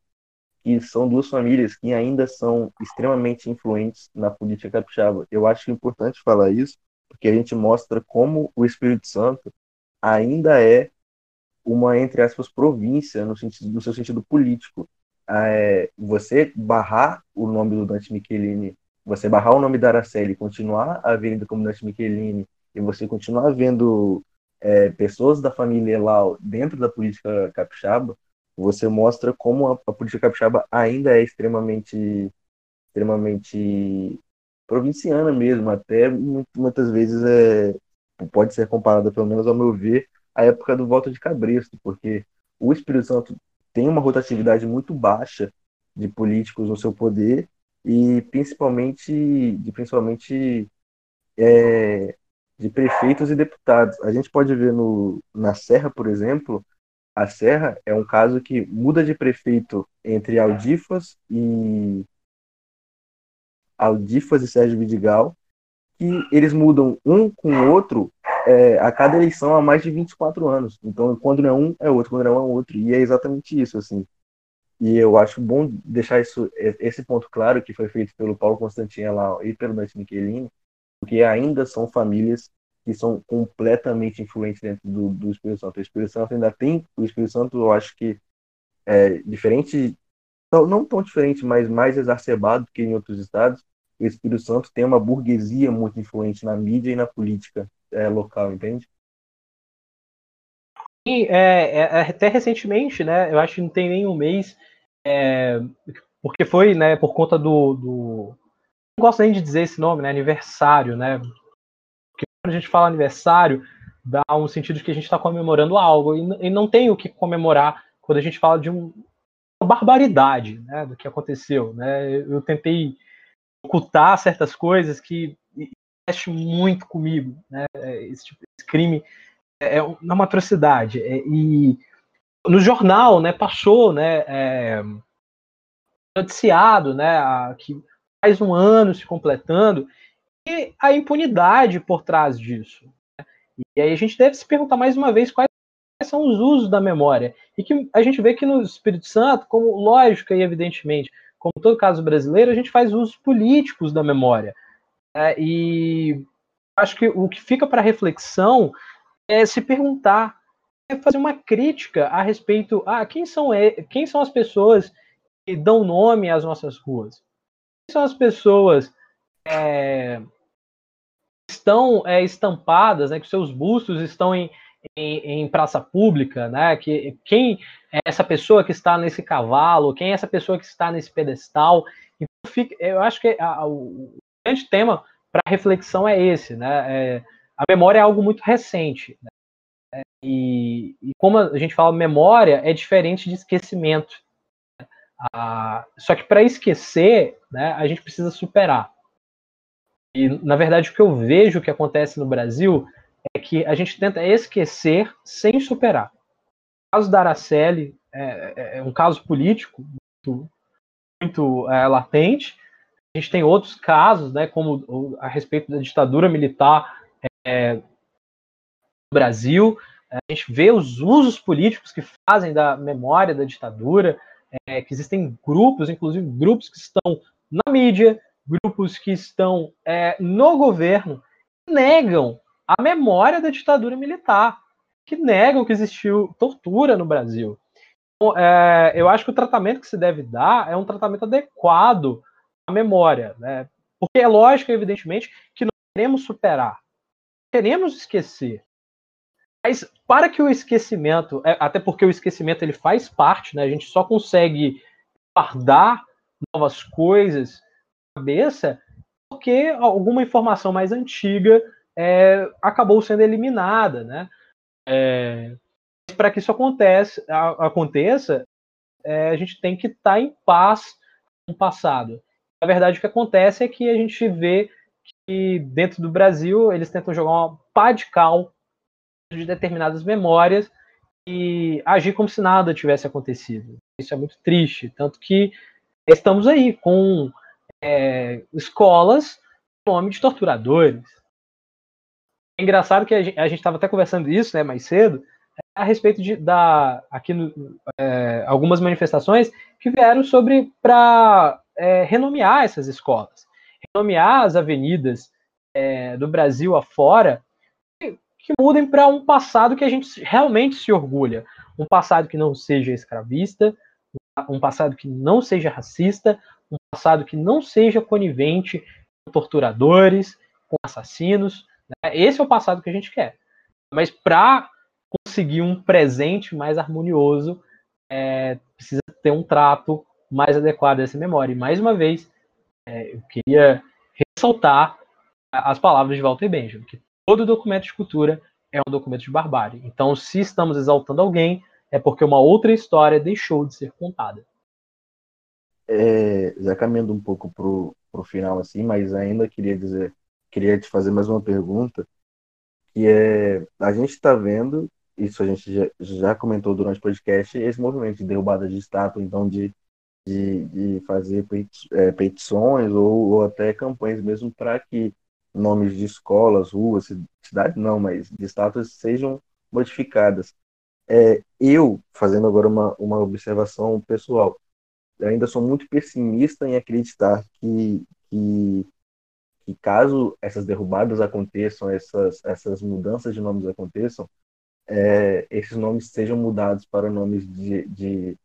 que são duas famílias que ainda são extremamente influentes na política capixaba. Eu acho importante falar isso, porque a gente mostra como o Espírito Santo ainda é uma, entre aspas, província no, sentido, no seu sentido político. É, você barrar o nome do Dante Michelini, você barrar o nome da Araceli, continuar a avenida como Dante Michelini, e você continuar vendo é, pessoas da família Elau dentro da política capixaba, você mostra como a, a, política capixaba ainda é extremamente, extremamente provinciana mesmo, até muitas vezes é, pode ser comparada, pelo menos ao meu ver, a época do voto de Cabresto, porque o Espírito Santo tem uma rotatividade muito baixa de políticos no seu poder e principalmente de principalmente é, de prefeitos e deputados. A gente pode ver no, na Serra, por exemplo, a Serra é um caso que muda de prefeito entre Aldifas e Aldifas e Sérgio Vidigal, que eles mudam um com o outro é, a cada eleição há mais de 24 anos. Então, quando não é um, é outro, quando não é um, é outro. E é exatamente isso, assim. E eu acho bom deixar isso, esse ponto claro que foi feito pelo Paulo Constantino lá e pelo Dante Michelini, porque ainda são famílias que são completamente influentes dentro do, do Espírito Santo. O Espírito Santo ainda tem, o Espírito Santo eu acho que é diferente, não, não tão diferente, mas mais exacerbado que em outros estados, o Espírito Santo tem uma burguesia muito influente na mídia e na política é, local, entende? É, é, é, até recentemente, né? Eu acho que não tem nem um mês, é, porque foi, né? Por conta do, do, não gosto nem de dizer esse nome, né? Aniversário, né? Porque quando a gente fala aniversário, dá um sentido de que a gente está comemorando algo e, e, não tem o que comemorar quando a gente fala de um, barbaridade, né? Do que aconteceu, né? Eu tentei ocultar certas coisas que mexe muito comigo, né? Esse, tipo, esse crime é, é uma atrocidade. É, e no jornal, né, passou, né, é, noticiado, né, a, que mais um ano se completando, e a impunidade por trás disso. Né? E aí a gente deve se perguntar mais uma vez quais são os usos da memória. E que a gente vê que no Espírito Santo, como lógica e evidentemente, como todo caso brasileiro, a gente faz usos políticos da memória. É, e acho que o que fica para reflexão é se perguntar, é fazer uma crítica a respeito a ah, quem são, quem são as pessoas que dão nome às nossas ruas. Quem são as pessoas é, que estão é, estampadas, né, que seus bustos estão em, em, em, praça pública, né? Que quem é essa pessoa que está nesse cavalo, quem é essa pessoa que está nesse pedestal. Então, fica, eu acho que a, o grande tema para reflexão é esse, né? É, a memória é algo muito recente. Né? E, e, como a gente fala, memória é diferente de esquecimento. Ah, só que para esquecer, né, a gente precisa superar. E, na verdade, o que eu vejo que acontece no Brasil é que a gente tenta esquecer sem superar. O caso da Araceli é, é, é um caso político muito, muito é, latente, a gente tem outros casos, né, como a respeito da ditadura militar é, no Brasil. A gente vê os usos políticos que fazem da memória da ditadura, é, que existem grupos, inclusive grupos que estão na mídia, grupos que estão é, no governo, que negam a memória da ditadura militar, que negam que existiu tortura no Brasil. Então, é, eu acho que o tratamento que se deve dar é um tratamento adequado a memória, né? Porque é lógico, evidentemente, que nós queremos superar, queremos esquecer. Mas para que o esquecimento, é, até porque o esquecimento ele faz parte, né? A gente só consegue guardar novas coisas na cabeça porque alguma informação mais antiga é, acabou sendo eliminada, né? É, para que isso aconteça, é, a gente tem que estar tá em paz com o passado. Na verdade, o que acontece é que a gente vê que dentro do Brasil eles tentam jogar uma pá de cal de determinadas memórias e agir como se nada tivesse acontecido. Isso é muito triste, tanto que estamos aí com é, escolas com nome de torturadores. Engraçado que a gente estava até conversando isso, né, mais cedo, a respeito de da aqui no, é, algumas manifestações que vieram sobre para é, renomear essas escolas, renomear as avenidas é, do Brasil afora, que, que mudem para um passado que a gente realmente se orgulha, um passado que não seja escravista, um passado que não seja racista, um passado que não seja conivente com torturadores, com assassinos. Né? Esse é o passado que a gente quer. Mas para conseguir um presente mais harmonioso, é, precisa ter um trato mais adequado dessa memória. E mais uma vez, é, eu queria ressaltar as palavras de Walter Benjamin, que todo documento de cultura é um documento de barbárie. Então, se estamos exaltando alguém, é porque uma outra história deixou de ser contada. É, já caminhando um pouco para o final, assim, mas ainda queria dizer, queria te fazer mais uma pergunta, que é, a gente está vendo, isso a gente já, já comentou durante o podcast, esse movimento de derrubada de estátua, então de de, de fazer é, petições ou, ou, até campanhas mesmo para que nomes de escolas, ruas, cidades não, mas de estátuas sejam modificadas. É, eu, fazendo agora uma, uma observação pessoal, ainda sou muito pessimista em acreditar que, que, que caso essas derrubadas aconteçam, essas, essas mudanças de nomes aconteçam, é, esses nomes sejam mudados para nomes de, de,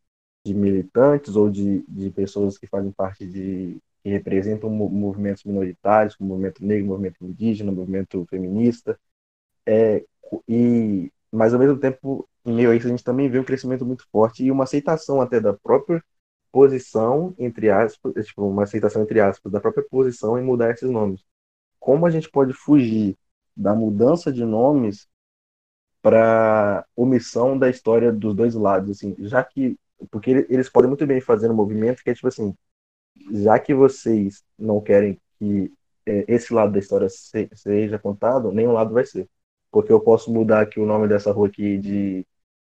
de militantes ou de, de pessoas que fazem parte de que representam movimentos minoritários, como movimento negro, movimento indígena, movimento feminista, é, e mas ao mesmo tempo, em meio a isso, a gente também vê um crescimento muito forte e uma aceitação até da própria posição, entre aspas, é, tipo, uma aceitação, entre aspas, da própria posição em mudar esses nomes. Como a gente pode fugir da mudança de nomes para omissão da história dos dois lados, assim, já que porque eles podem muito bem fazer um movimento que é tipo assim, já que vocês não querem que é, esse lado da história se, seja contado, nenhum lado vai ser. Porque eu posso mudar aqui o nome dessa rua aqui de,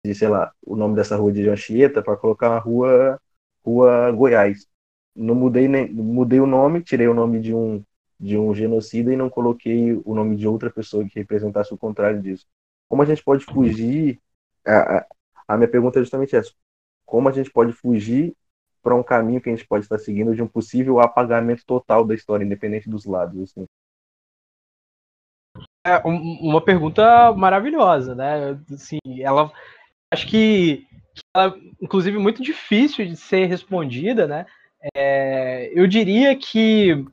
de sei lá, o nome dessa rua de Anchieta para colocar a rua, rua Goiás. Não mudei nem, mudei o nome, tirei o nome de um de um genocida e não coloquei o nome de outra pessoa que representasse o contrário disso. Como a gente pode fugir? A, a, a minha pergunta é justamente essa: como a gente pode fugir para um caminho que a gente pode estar seguindo de um possível apagamento total da história, independente dos lados. Assim. É uma pergunta maravilhosa, né? Assim, ela acho que, ela, inclusive, muito difícil de ser respondida, né? É, eu diria que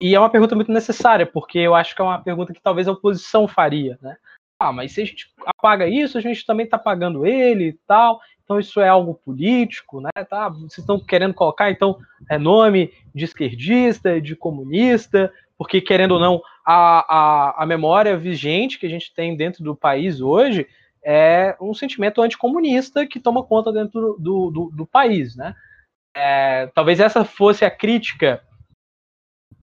e é uma pergunta muito necessária, porque eu acho que é uma pergunta que talvez a oposição faria, né? Ah, mas se a gente apaga isso, a gente também está pagando ele e tal. Então isso é algo político, né? Tá? Vocês estão querendo colocar então é nome de esquerdista, de comunista, porque querendo ou não a, a, a memória vigente que a gente tem dentro do país hoje é um sentimento anticomunista que toma conta dentro do, do, do país, né? É, talvez essa fosse a crítica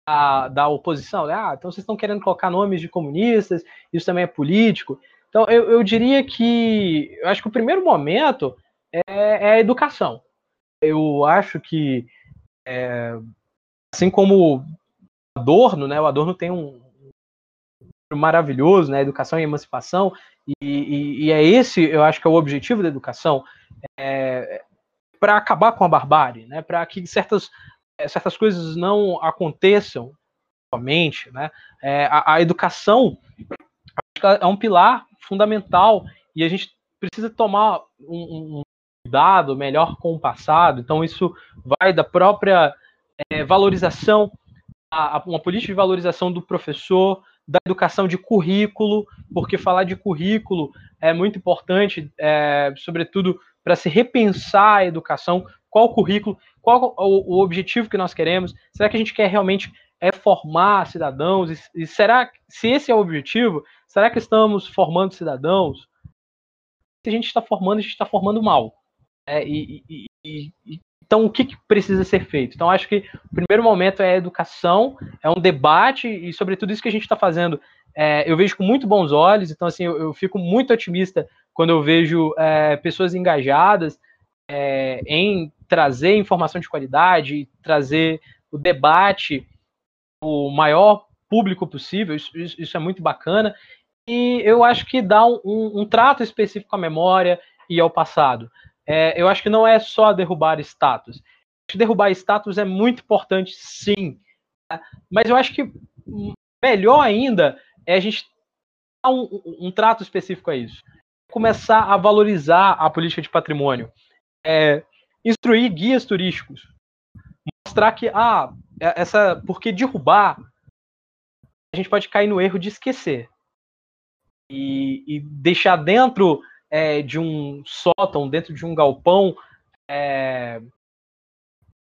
da, da oposição, né? Ah, então vocês estão querendo colocar nomes de comunistas, isso também é político. Então eu, eu diria que eu acho que o primeiro momento é, é a educação. Eu acho que, é, assim como Adorno, né, o Adorno tem um maravilhoso, né, educação e emancipação, e, e, e, é esse, eu acho que é o objetivo da educação, é, para acabar com a barbárie, né, para que certas, certas coisas não aconteçam somente, né, é, a, a educação é um pilar fundamental e a gente precisa tomar um, um, cuidado melhor com o passado. Então, isso vai da própria é, valorização, a, a, uma política de valorização do professor, da educação de currículo, porque falar de currículo é muito importante, é, sobretudo para se repensar a educação, qual o currículo, qual o, o, objetivo que nós queremos, será que a gente quer realmente é formar cidadãos, e, e será, se esse é o objetivo, será que estamos formando cidadãos? Se a gente está formando, a gente está formando mal. É, e, e, e, então, o que, que, precisa ser feito? Então, acho que o primeiro momento é a educação, é um debate, e sobretudo isso que a gente está fazendo, é, eu vejo com muito bons olhos, então, assim, eu, eu fico muito otimista quando eu vejo é, pessoas engajadas é, em trazer informação de qualidade, trazer o debate o maior público possível, isso, isso, é muito bacana, e eu acho que dá um, um, um trato específico à memória e ao passado é, eu acho que não é só derrubar status. Derrubar status é muito importante, sim. Tá? Mas eu acho que melhor ainda é a gente dar um, um, trato específico a isso. Começar a valorizar a política de patrimônio. É, instruir guias turísticos. Mostrar que, ah, é, essa. Porque derrubar, a gente pode cair no erro de esquecer. E, e deixar dentro é, de um sótão, dentro de um galpão, é,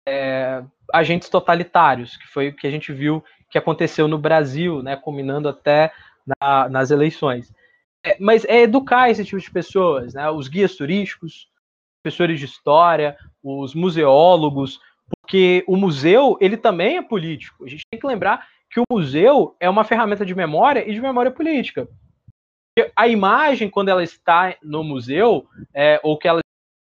é, agentes totalitários, que foi o que a gente viu que aconteceu no Brasil, né, culminando até na, nas eleições. É, mas é educar esse tipo de pessoas, né, os guias turísticos, professores de história, os museólogos, porque o museu ele também é político. A gente tem que lembrar que o museu é uma ferramenta de memória e de memória política a imagem, quando ela está no museu, é, ou que ela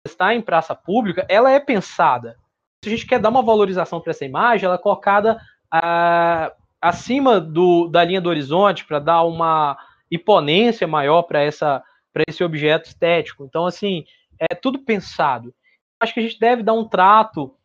está em praça pública, ela é pensada. Se a gente quer dar uma valorização para essa imagem, ela é colocada ah, acima do, da linha do horizonte para dar uma imponência maior para essa para esse objeto estético. Então, assim, é tudo pensado. Acho que a gente deve dar um trato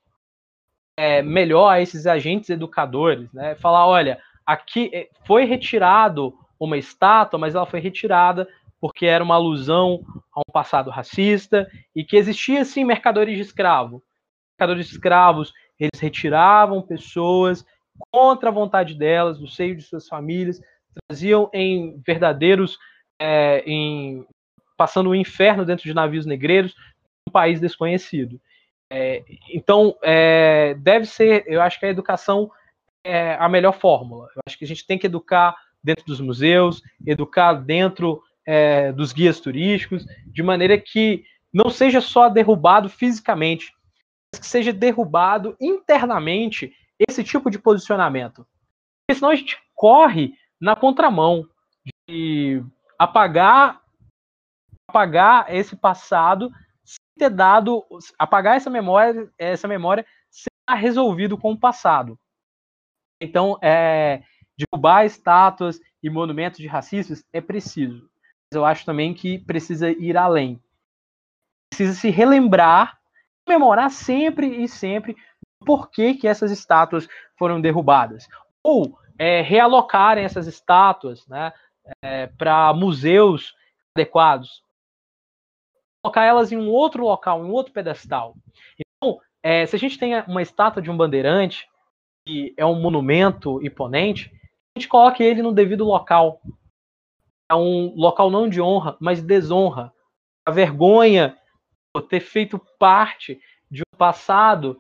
é, melhor a esses agentes educadores, né? Falar, olha, aqui é, foi retirado uma estátua, mas ela foi retirada porque era uma alusão a um passado racista e que existia sim mercadores de escravo. Mercadores de escravos, eles retiravam pessoas contra a vontade delas, do seio de suas famílias, traziam em verdadeiros, é, em, passando o inferno dentro de navios negreiros, um país desconhecido. É, então, é, deve ser, eu acho que a educação é a melhor fórmula. Eu acho que a gente tem que educar dentro dos museus, educar dentro é, dos guias turísticos, de maneira que não seja só derrubado fisicamente, mas que seja derrubado internamente esse tipo de posicionamento. Porque senão a gente corre na contramão de apagar apagar esse passado sem ter dado apagar essa memória essa memória sem estar resolvido com o passado então é, derrubar estátuas e monumentos de racistas é preciso mas eu acho também que precisa ir além precisa se relembrar memorar sempre e sempre por que, que essas estátuas foram derrubadas. Ou é, realocarem essas estátuas né, é, para museus adequados. Colocar elas em um outro local, em um outro pedestal. Então, é, se a gente tem uma estátua de um bandeirante, que é um monumento imponente, gente coloque ele no devido local. É um local não de honra, mas desonra. A vergonha por ter feito parte de um passado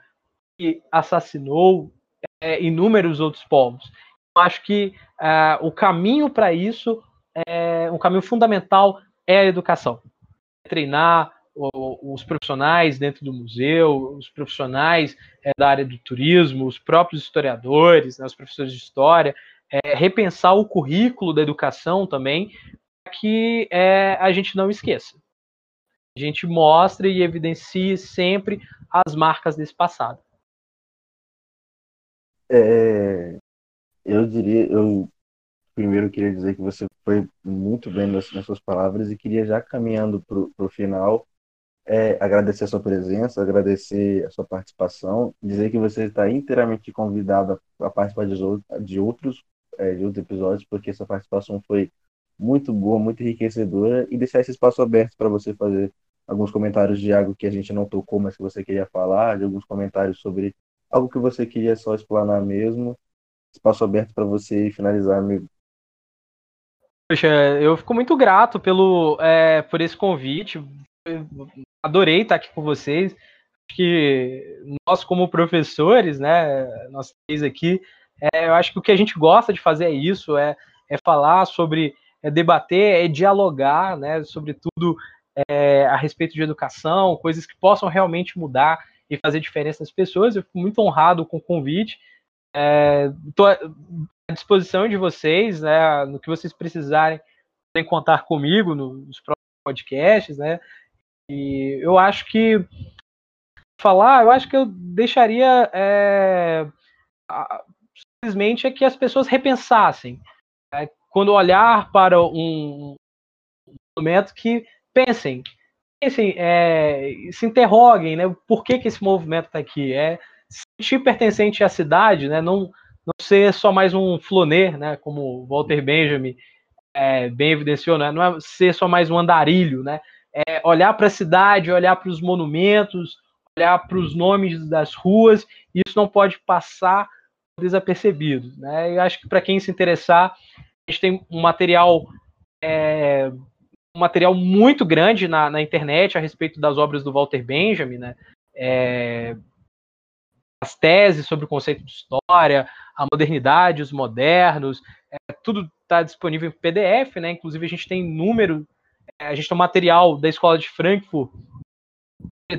que assassinou é, inúmeros outros povos. Eu acho que é, o caminho para isso, é, um caminho fundamental é a educação. É treinar os profissionais dentro do museu, os profissionais é, da área do turismo, os próprios historiadores, né, os professores de história, é, repensar o currículo da educação também, para que é, a gente não esqueça. A gente mostre e evidencie sempre as marcas desse passado. É, eu diria, eu primeiro queria dizer que você foi muito bem nas, nas suas palavras e queria já caminhando para o final é, agradecer a sua presença, agradecer a sua participação, dizer que você está inteiramente convidada a participar de, de outros é, de outros episódios, porque essa participação foi muito boa, muito enriquecedora e deixar esse espaço aberto para você fazer alguns comentários de algo que a gente não tocou, mas que você queria falar, de alguns comentários sobre algo que você queria só explanar mesmo. Espaço aberto para você finalizar, amigo. Poxa, eu fico muito grato pelo, é, por esse convite. adorei estar aqui com vocês. Acho que nós, como professores, né, nós três aqui, é, eu acho que o que a gente gosta de fazer é isso, é, é falar sobre, é debater, é dialogar, né, sobretudo é, a respeito de educação, coisas que possam realmente mudar e fazer diferença nas pessoas. Eu fico muito honrado com o convite. Estou é, à disposição de vocês, né, no que vocês precisarem, podem contar comigo nos próximos podcasts, né? E eu acho que falar, eu acho que eu deixaria é, simplesmente é que as pessoas repensassem é, quando olhar para um momento que pensem assim, é, se interroguem, né? Por que, que esse movimento está aqui? É sentir pertencente à cidade, né? Não, não ser só mais um floner, né? Como Walter Benjamin é, bem evidenciou, né? Não é ser só mais um andarilho, né? É olhar para a cidade, olhar para os monumentos, olhar para os nomes das ruas, isso não pode passar desapercebido, né? Eu acho que para quem se interessar, a gente tem um material é, um material muito grande na, na internet a respeito das obras do Walter Benjamin, né? É, as teses sobre o conceito de história, a modernidade, os modernos, é, tudo está disponível em PDF, né? Inclusive a gente tem número, é, a gente tem um material da escola de Frankfurt,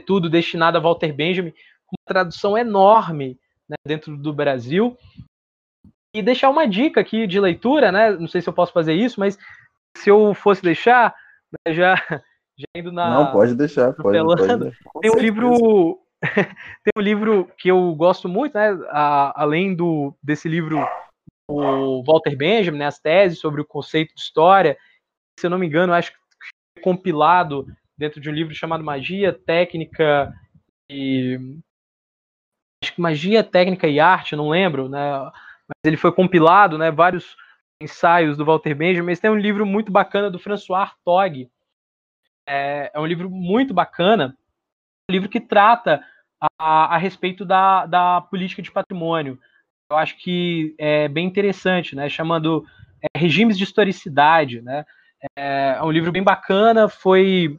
tudo destinado a Walter Benjamin, com uma tradução enorme né, dentro do Brasil. E deixar uma dica aqui de leitura, né? Não sei se eu posso fazer isso, mas se eu fosse deixar, né, já, já indo na. Não, pode deixar, pode, pode Tem um livro. tem um livro que eu gosto muito, né? A, além do, desse livro o Walter Benjamin, né, as teses sobre o conceito de história, se eu não me engano, acho que compilado dentro de um livro chamado Magia, Técnica e acho que Magia, Técnica e Arte, não lembro, né? Mas ele foi compilado, né? Vários ensaios do Walter Benjamin. Mas tem um livro muito bacana do François Hartog. É, é um livro muito bacana, um livro que trata a, a respeito da, da política de patrimônio. Eu acho que é bem interessante, né? Chamando é, regimes de historicidade, né? É, é um livro bem bacana, foi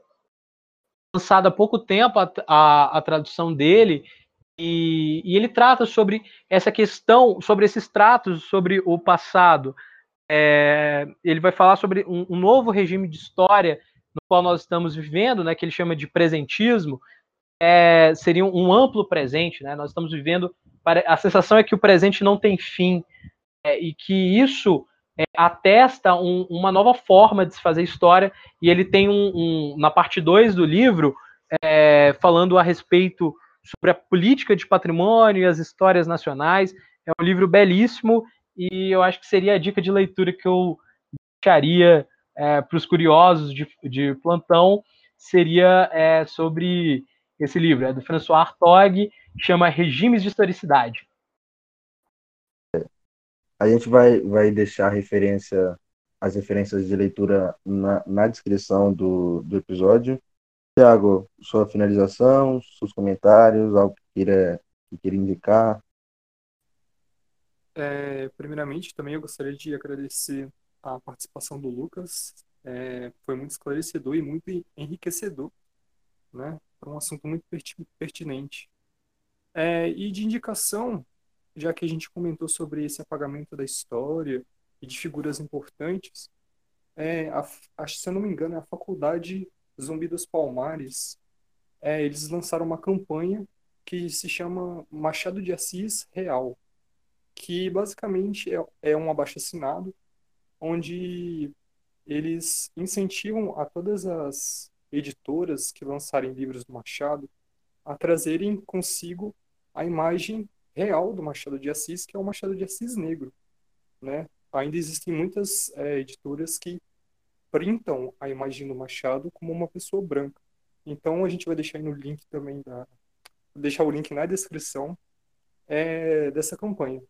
lançado há pouco tempo a, a, a tradução dele, e, e, ele trata sobre essa questão, sobre esses tratos sobre o passado. É, ele vai falar sobre um, um, novo regime de história no qual nós estamos vivendo, né, que ele chama de presentismo, é, seria um, um, amplo presente. Né, nós estamos vivendo, a sensação é que o presente não tem fim, é, e que isso é, atesta um, uma nova forma de se fazer história, e ele tem um, na parte 2 do livro, é, falando a respeito sobre a política de patrimônio e as histórias nacionais. É um livro belíssimo e eu acho que seria a dica de leitura que eu deixaria é, para os curiosos de, de, plantão, seria é, sobre esse livro, é do François Hartog, chama Regimes de Historicidade. A gente vai, vai deixar referência, as referências de leitura na, na descrição do, do episódio. Tiago, sua finalização, seus comentários, algo que queira, que queira indicar. É, primeiramente, também eu gostaria de agradecer a participação do Lucas. É, foi muito esclarecedor e muito enriquecedor, né? Para um assunto muito pertinente. É, e de indicação, já que a gente comentou sobre esse apagamento da história e de figuras importantes, é, a, acho, se eu não me engano, é a Faculdade Zumbi dos Palmares. É, eles lançaram uma campanha que se chama Machado de Assis Real, que basicamente é, é um abaixo-assinado, onde eles incentivam a todas as editoras que lançarem livros do Machado a trazerem consigo a imagem real do Machado de Assis, que é o Machado de Assis negro, né? Ainda existem muitas é, editoras que printam a imagem do Machado como uma pessoa branca. Então a gente vai deixar aí no link também da deixar o link na descrição é, dessa campanha.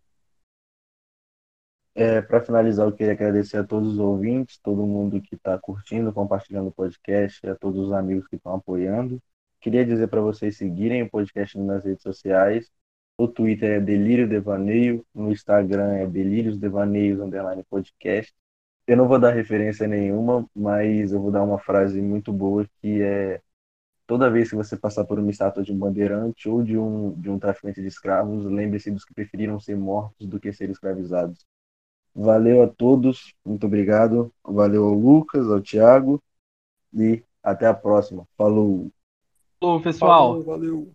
É, para finalizar, eu queria agradecer a todos os ouvintes, todo mundo que está curtindo, compartilhando o podcast, a todos os amigos que estão apoiando. Queria dizer para vocês seguirem o podcast nas redes sociais no Twitter é Delírio Devaneio, no Instagram é Delírios Devaneios underline podcast. Eu não vou dar referência nenhuma, mas eu vou dar uma frase muito boa que é toda vez que você passar por uma estátua de um bandeirante ou de um, de um traficante de escravos, lembre-se dos que preferiram ser mortos do que ser escravizados. Valeu a todos, muito obrigado. Valeu ao Lucas, ao Thiago e até a próxima. Falou! Falou, pessoal! Falou, valeu!